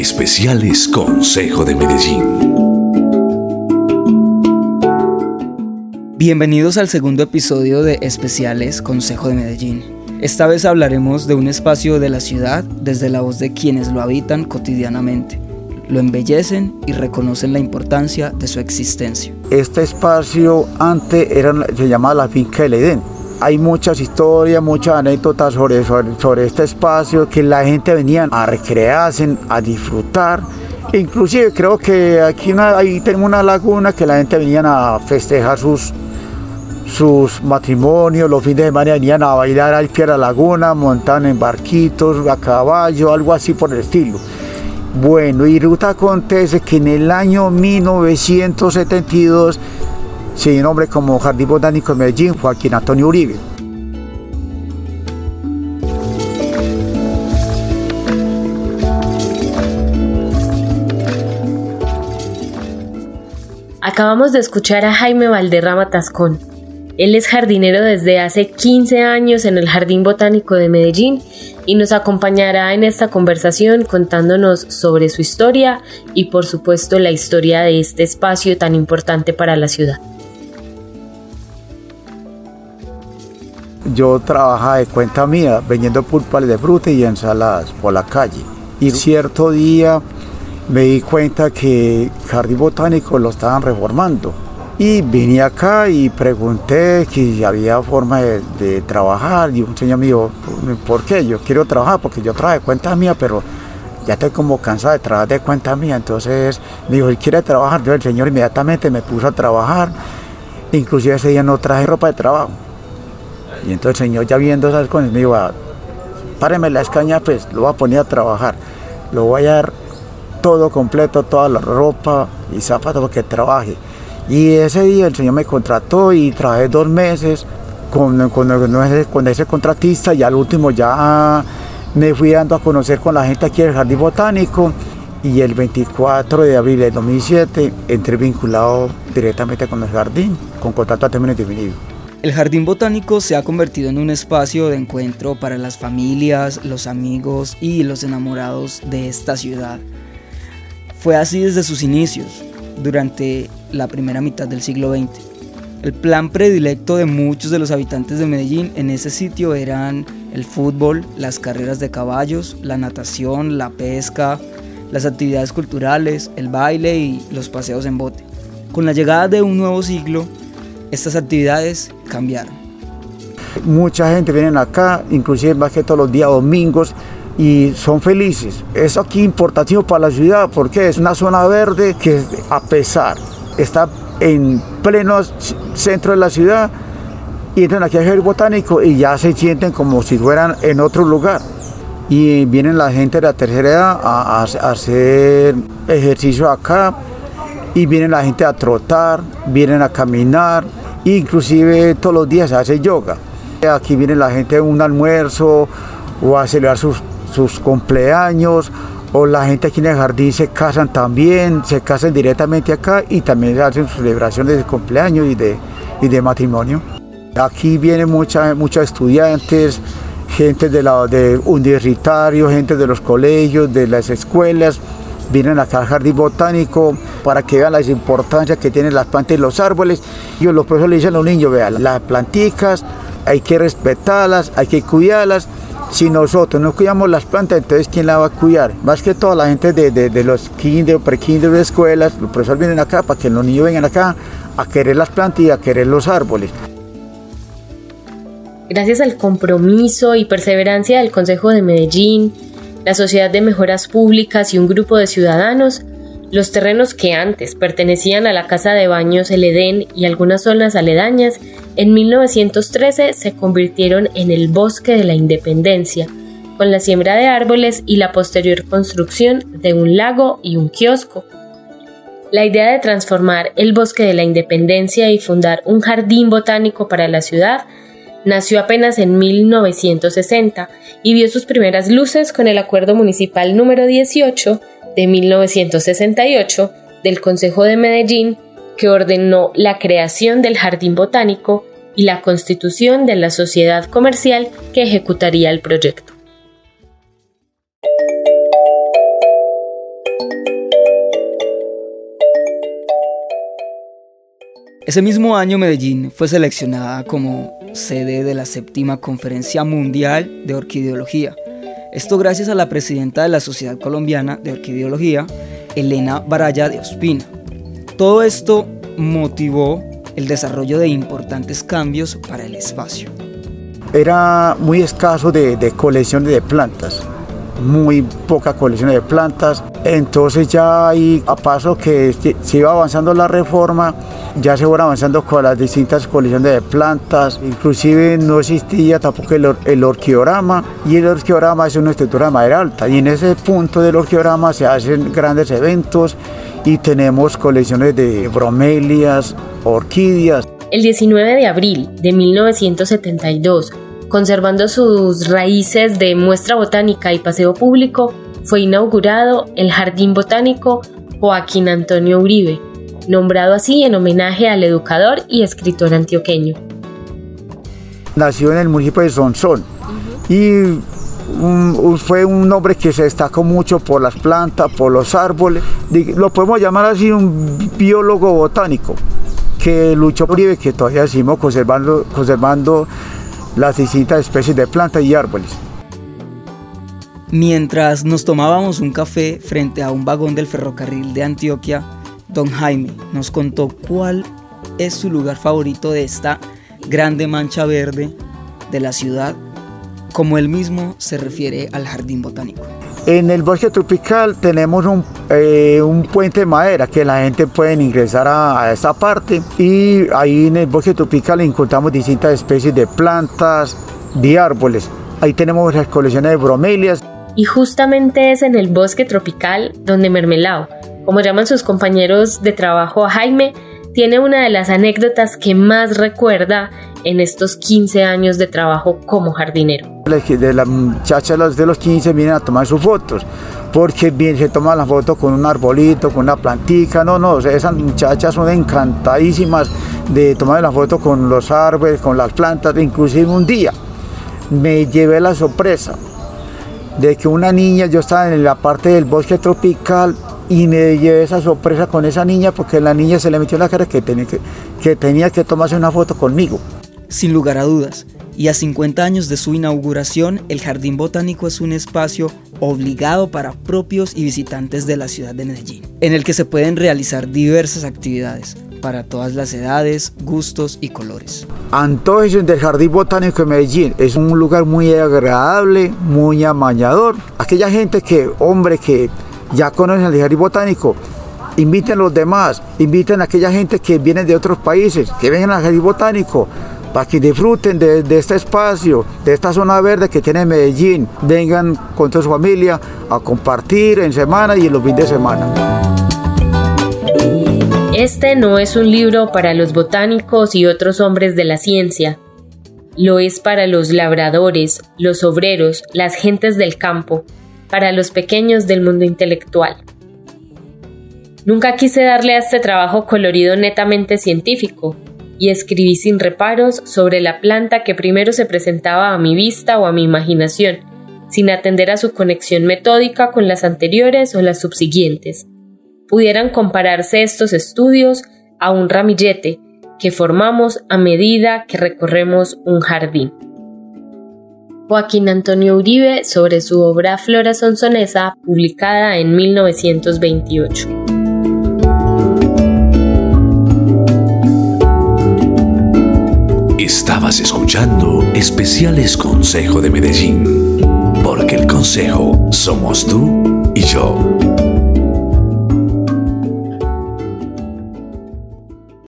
Especiales Consejo de Medellín. Bienvenidos al segundo episodio de Especiales Consejo de Medellín. Esta vez hablaremos de un espacio de la ciudad desde la voz de quienes lo habitan cotidianamente, lo embellecen y reconocen la importancia de su existencia. Este espacio antes era, se llamaba la finca del Edén. Hay muchas historias, muchas anécdotas sobre, sobre, este espacio que la gente venía a recrearse, a disfrutar. Inclusive creo que aquí ahí tenemos una laguna que la gente venía a festejar sus, sus matrimonios, los fines de semana venían a bailar al pie de la laguna, montaban en barquitos, a caballo, algo así por el estilo. Bueno, y ruta acontece que en el año 1972 se dio nombre como Jardín Botánico de Medellín, Joaquín Antonio Uribe. Acabamos de escuchar a Jaime Valderrama Tascón. Él es jardinero desde hace 15 años en el Jardín Botánico de Medellín y nos acompañará en esta conversación contándonos sobre su historia y por supuesto la historia de este espacio tan importante para la ciudad. Yo trabajaba de cuenta mía vendiendo pulpas de fruta y ensaladas por la calle. Y cierto día me di cuenta que Jardín Botánico lo estaban reformando. Y vine acá y pregunté si había forma de, trabajar. Y un señor me dijo, ¿por qué? Yo quiero trabajar porque yo trabajo de cuenta mía, pero ya estoy como cansado de trabajar de cuenta mía. Entonces me dijo, ¿y quiere trabajar? Yo el señor inmediatamente me puso a trabajar. Inclusive ese día no traje ropa de trabajo. Y entonces el señor ya viendo esas cosas me dijo, ah, páreme la escaña, pues lo voy a poner a trabajar. Lo voy a dar todo completo, toda la ropa y zapatos para que trabaje. Y ese día el señor me contrató y trabajé dos meses con, con, ese contratista y al último ya me fui dando a conocer con la gente aquí del Jardín Botánico y el 24 de abril de 2007 entré vinculado directamente con el jardín con contrato a término indefinido. El Jardín Botánico se ha convertido en un espacio de encuentro para las familias, los amigos y los enamorados de esta ciudad. Fue así desde sus inicios, durante la primera mitad del siglo XX. El plan predilecto de muchos de los habitantes de Medellín en ese sitio eran el fútbol, las carreras de caballos, la natación, la pesca, las actividades culturales, el baile y los paseos en bote. Con la llegada de un nuevo siglo, estas actividades cambiaron. Mucha gente viene acá, inclusive más que todos los días domingos, y son felices. Es aquí importantísimo para la ciudad porque es una zona verde que a pesar está en pleno centro de la ciudad y entran aquí al jardín botánico y ya se sienten como si fueran en otro lugar. Y vienen la gente de la tercera edad a, a hacer ejercicio acá y vienen la gente a trotar, vienen a caminar, inclusive todos los días hace yoga. Aquí viene la gente a un almuerzo o a celebrar sus, sus cumpleaños o la gente aquí en el jardín se casan también, se casan directamente acá y también hacen celebraciones de cumpleaños y de, y de matrimonio. Aquí vienen muchos estudiantes, gente de, la, de universitarios, gente de los colegios, de las escuelas, vienen acá al jardín botánico para que vean la importancia que tienen las plantas y los árboles. Y los profesores le dicen a los niños, vean, las plantitas hay que respetarlas, hay que cuidarlas. Si nosotros no cuidamos las plantas, entonces ¿quién la va a cuidar? Más que toda la gente de, de, los kinder, pre-kinder de escuelas, los profesores vienen acá para que los niños vengan acá a querer las plantas y a querer los árboles. Gracias al compromiso y perseverancia del Consejo de Medellín, la Sociedad de Mejoras Públicas y un grupo de ciudadanos, los terrenos que antes pertenecían a la Casa de Baños El Edén y algunas zonas aledañas, en 1913 se convirtieron en el Bosque de la Independencia, con la siembra de árboles y la posterior construcción de un lago y un kiosco. La idea de transformar el Bosque de la Independencia y fundar un jardín botánico para la ciudad Nació apenas en 1960 y vio sus primeras luces con el Acuerdo Municipal número 18 de 1968 del Consejo de Medellín que ordenó la creación del Jardín Botánico y la constitución de la sociedad comercial que ejecutaría el proyecto. Ese mismo año Medellín fue seleccionada como sede de la séptima Conferencia Mundial de Orquideología. Esto gracias a la presidenta de la Sociedad Colombiana de Orquideología, Elena Baraya de Ospina. Todo esto motivó el desarrollo de importantes cambios para el espacio. Era muy escaso de, de colecciones de plantas muy poca colección de plantas. Entonces ya ahí a paso que se iba avanzando la reforma, ya se iban avanzando con las distintas colecciones de plantas. Inclusive no existía tampoco el, el orquiorama y el orquiorama es una estructura de madera alta y en ese punto del orquiorama se hacen grandes eventos y tenemos colecciones de bromelias, orquídeas. El 19 de abril de 1972 conservando sus raíces de muestra botánica y paseo público, fue inaugurado el Jardín Botánico Joaquín Antonio Uribe, nombrado así en homenaje al educador y escritor antioqueño. Nació en el municipio de Sonsón y fue un hombre que se destacó mucho por las plantas, por los árboles. Lo podemos llamar así un biólogo botánico que luchó por Uribe, que todavía seguimos conservando, conservando las distintas especies de plantas y árboles. Mientras nos tomábamos un café frente a un vagón del ferrocarril de Antioquia, don Jaime nos contó cuál es su lugar favorito de esta grande mancha verde de la ciudad, como él mismo se refiere al jardín botánico. En el bosque tropical tenemos un, eh, un, puente de madera que la gente puede ingresar a, a, esta parte y ahí en el bosque tropical encontramos distintas especies de plantas, de árboles. Ahí tenemos las colecciones de bromelias. Y justamente es en el bosque tropical donde Mermelao, como llaman sus compañeros de trabajo a Jaime, tiene una de las anécdotas que más recuerda en estos 15 años de trabajo como jardinero. De las muchachas de los 15 vienen a tomar sus fotos, porque bien se toman las fotos con un arbolito, con una plantica, no, no, esas muchachas son encantadísimas de tomar las fotos con los árboles, con las plantas, inclusive un día me llevé la sorpresa de que una niña, yo estaba en la parte del bosque tropical y me llevé esa sorpresa con esa niña porque la niña se le metió en la cara que tenía que, que tenía que tomarse una foto conmigo. Sin lugar a dudas, y a 50 años de su inauguración, el Jardín Botánico es un espacio obligado para propios y visitantes de la ciudad de Medellín, en el que se pueden realizar diversas actividades para todas las edades, gustos y colores. Antojo del Jardín Botánico de Medellín es un lugar muy agradable, muy amañador. Aquella gente que, hombre, que ya conocen el Jardín Botánico, inviten a los demás, inviten a aquella gente que viene de otros países, que vengan al Jardín Botánico, para que disfruten de, de, este espacio, de esta zona verde que tiene Medellín. Vengan con toda su familia a compartir en semana y en los fines de semana. Este no es un libro para los botánicos y otros hombres de la ciencia. Lo es para los labradores, los obreros, las gentes del campo, para los pequeños del mundo intelectual. Nunca quise darle a este trabajo colorido netamente científico, y escribí sin reparos sobre la planta que primero se presentaba a mi vista o a mi imaginación, sin atender a su conexión metódica con las anteriores o las subsiguientes. Pudieran compararse estos estudios a un ramillete que formamos a medida que recorremos un jardín. Joaquín Antonio Uribe sobre su obra Flora Sonsonesa, publicada en 1928. Estabas escuchando Especiales Consejo de Medellín, porque el Consejo somos tú y yo.